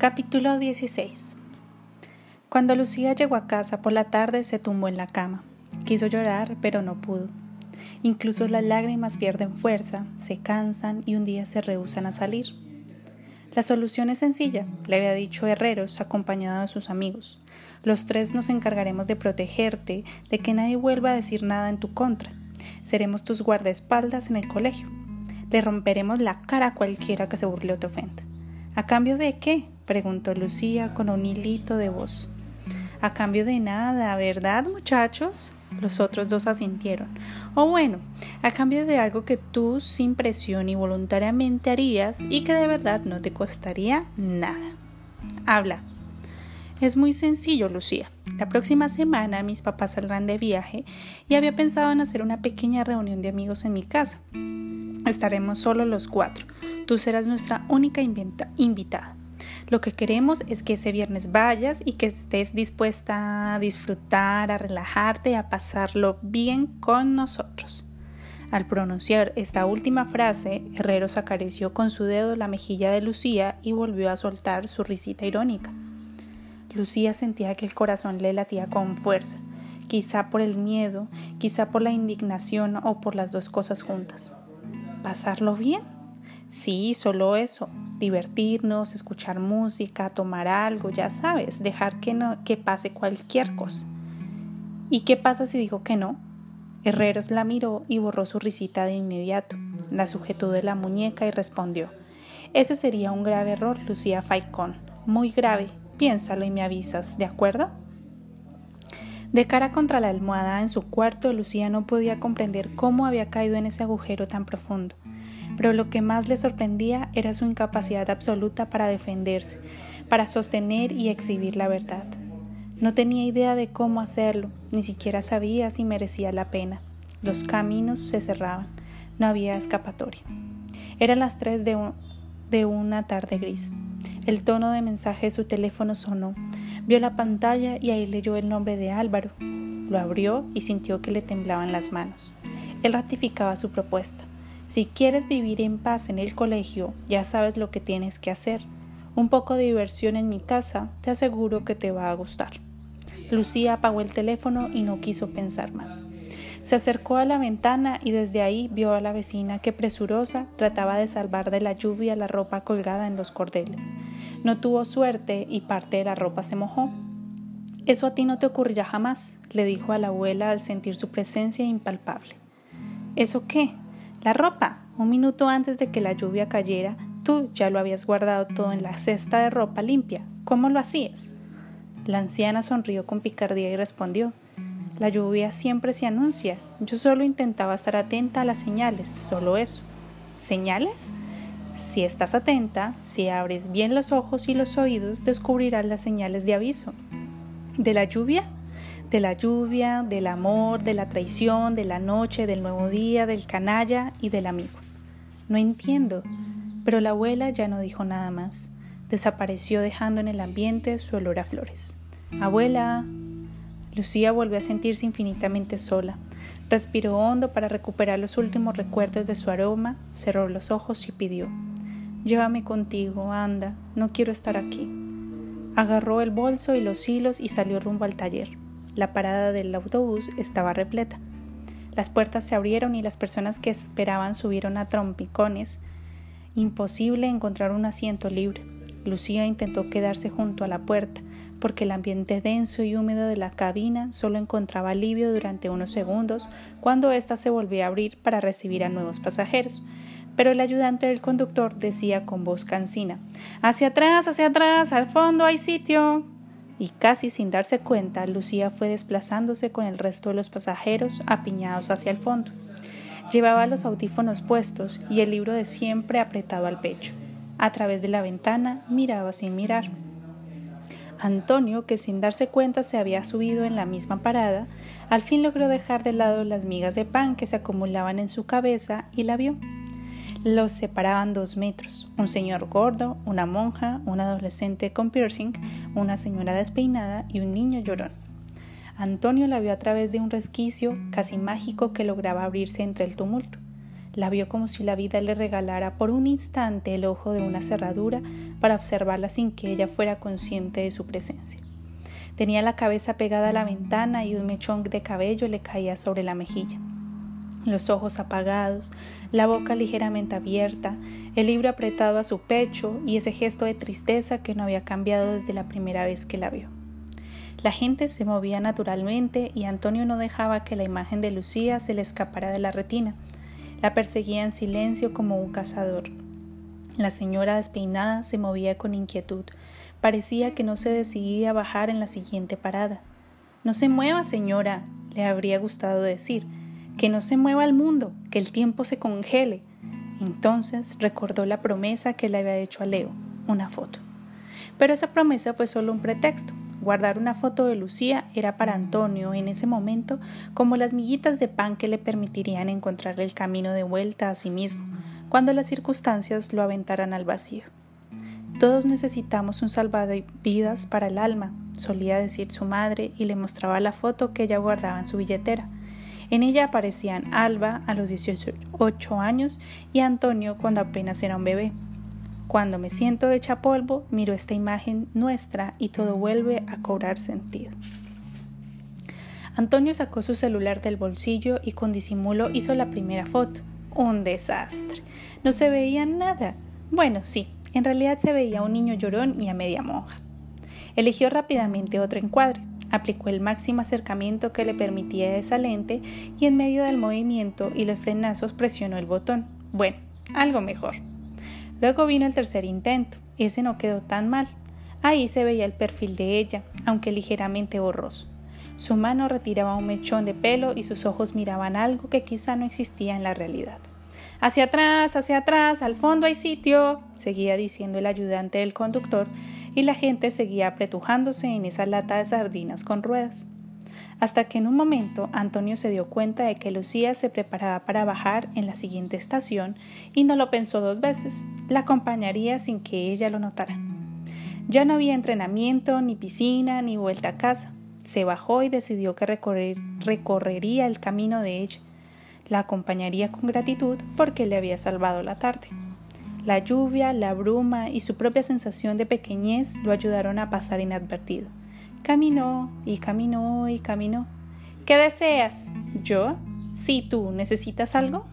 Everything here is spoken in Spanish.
Capítulo 16 Cuando Lucía llegó a casa por la tarde se tumbó en la cama. Quiso llorar, pero no pudo. Incluso las lágrimas pierden fuerza, se cansan y un día se rehusan a salir. La solución es sencilla, le había dicho Herreros acompañado de sus amigos. Los tres nos encargaremos de protegerte, de que nadie vuelva a decir nada en tu contra. Seremos tus guardaespaldas en el colegio. Le romperemos la cara a cualquiera que se burle o te ofenda. ¿A cambio de qué? preguntó Lucía con un hilito de voz. A cambio de nada, ¿verdad, muchachos? Los otros dos asintieron. O bueno, a cambio de algo que tú sin presión y voluntariamente harías y que de verdad no te costaría nada. Habla. Es muy sencillo, Lucía. La próxima semana mis papás saldrán de viaje y había pensado en hacer una pequeña reunión de amigos en mi casa. Estaremos solo los cuatro. Tú serás nuestra única invitada. Lo que queremos es que ese viernes vayas y que estés dispuesta a disfrutar, a relajarte a pasarlo bien con nosotros. Al pronunciar esta última frase, Herrero acarició con su dedo la mejilla de Lucía y volvió a soltar su risita irónica. Lucía sentía que el corazón le latía con fuerza, quizá por el miedo, quizá por la indignación o por las dos cosas juntas. ¿Pasarlo bien? Sí, solo eso. Divertirnos, escuchar música, tomar algo, ya sabes, dejar que, no, que pase cualquier cosa. ¿Y qué pasa si dijo que no? Herreros la miró y borró su risita de inmediato. La sujetó de la muñeca y respondió. Ese sería un grave error, Lucía Faicón. Muy grave. Piénsalo y me avisas, ¿de acuerdo? De cara contra la almohada en su cuarto, Lucía no podía comprender cómo había caído en ese agujero tan profundo pero lo que más le sorprendía era su incapacidad absoluta para defenderse, para sostener y exhibir la verdad. No tenía idea de cómo hacerlo, ni siquiera sabía si merecía la pena. Los caminos se cerraban, no había escapatoria. Eran las tres de, de una tarde gris. El tono de mensaje de su teléfono sonó. Vio la pantalla y ahí leyó el nombre de Álvaro. Lo abrió y sintió que le temblaban las manos. Él ratificaba su propuesta. Si quieres vivir en paz en el colegio, ya sabes lo que tienes que hacer. Un poco de diversión en mi casa, te aseguro que te va a gustar. Lucía apagó el teléfono y no quiso pensar más. Se acercó a la ventana y desde ahí vio a la vecina que presurosa trataba de salvar de la lluvia la ropa colgada en los cordeles. No tuvo suerte y parte de la ropa se mojó. Eso a ti no te ocurrirá jamás, le dijo a la abuela al sentir su presencia impalpable. ¿Eso qué? La ropa. Un minuto antes de que la lluvia cayera, tú ya lo habías guardado todo en la cesta de ropa limpia. ¿Cómo lo hacías? La anciana sonrió con picardía y respondió La lluvia siempre se anuncia. Yo solo intentaba estar atenta a las señales, solo eso. ¿Señales? Si estás atenta, si abres bien los ojos y los oídos, descubrirás las señales de aviso. ¿De la lluvia? de la lluvia, del amor, de la traición, de la noche, del nuevo día, del canalla y del amigo. No entiendo, pero la abuela ya no dijo nada más. Desapareció dejando en el ambiente su olor a flores. Abuela. Lucía volvió a sentirse infinitamente sola. Respiró hondo para recuperar los últimos recuerdos de su aroma, cerró los ojos y pidió Llévame contigo, anda, no quiero estar aquí. Agarró el bolso y los hilos y salió rumbo al taller. La parada del autobús estaba repleta. Las puertas se abrieron y las personas que esperaban subieron a trompicones. Imposible encontrar un asiento libre. Lucía intentó quedarse junto a la puerta, porque el ambiente denso y húmedo de la cabina solo encontraba alivio durante unos segundos cuando ésta se volvía a abrir para recibir a nuevos pasajeros. Pero el ayudante del conductor decía con voz cansina Hacia atrás, hacia atrás, al fondo hay sitio y casi sin darse cuenta, Lucía fue desplazándose con el resto de los pasajeros apiñados hacia el fondo. Llevaba los audífonos puestos y el libro de siempre apretado al pecho. A través de la ventana miraba sin mirar. Antonio, que sin darse cuenta se había subido en la misma parada, al fin logró dejar de lado las migas de pan que se acumulaban en su cabeza y la vio. Los separaban dos metros, un señor gordo, una monja, un adolescente con piercing, una señora despeinada y un niño llorón. Antonio la vio a través de un resquicio casi mágico que lograba abrirse entre el tumulto. La vio como si la vida le regalara por un instante el ojo de una cerradura para observarla sin que ella fuera consciente de su presencia. Tenía la cabeza pegada a la ventana y un mechón de cabello le caía sobre la mejilla. Los ojos apagados, la boca ligeramente abierta, el libro apretado a su pecho y ese gesto de tristeza que no había cambiado desde la primera vez que la vio. La gente se movía naturalmente y Antonio no dejaba que la imagen de Lucía se le escapara de la retina. La perseguía en silencio como un cazador. La señora despeinada se movía con inquietud. Parecía que no se decidía a bajar en la siguiente parada. No se mueva, señora, le habría gustado decir. Que no se mueva el mundo, que el tiempo se congele. Entonces recordó la promesa que le había hecho a Leo, una foto. Pero esa promesa fue solo un pretexto. Guardar una foto de Lucía era para Antonio en ese momento como las miguitas de pan que le permitirían encontrar el camino de vuelta a sí mismo, cuando las circunstancias lo aventaran al vacío. Todos necesitamos un salvavidas para el alma, solía decir su madre y le mostraba la foto que ella guardaba en su billetera. En ella aparecían Alba a los 18 años y Antonio cuando apenas era un bebé. Cuando me siento hecha polvo, miro esta imagen nuestra y todo vuelve a cobrar sentido. Antonio sacó su celular del bolsillo y con disimulo hizo la primera foto. Un desastre. No se veía nada. Bueno, sí, en realidad se veía un niño llorón y a media monja. Eligió rápidamente otro encuadre, aplicó el máximo acercamiento que le permitía esa lente y en medio del movimiento y los frenazos presionó el botón. Bueno, algo mejor. Luego vino el tercer intento. Ese no quedó tan mal. Ahí se veía el perfil de ella, aunque ligeramente borroso. Su mano retiraba un mechón de pelo y sus ojos miraban algo que quizá no existía en la realidad. Hacia atrás, hacia atrás, al fondo hay sitio, seguía diciendo el ayudante del conductor, y la gente seguía apretujándose en esa lata de sardinas con ruedas hasta que en un momento Antonio se dio cuenta de que Lucía se preparaba para bajar en la siguiente estación y no lo pensó dos veces, la acompañaría sin que ella lo notara. Ya no había entrenamiento, ni piscina, ni vuelta a casa. Se bajó y decidió que recorrería el camino de ella. La acompañaría con gratitud porque le había salvado la tarde. La lluvia, la bruma y su propia sensación de pequeñez lo ayudaron a pasar inadvertido. Caminó y caminó y caminó. ¿Qué deseas? ¿Yo? Sí, tú. ¿Necesitas algo?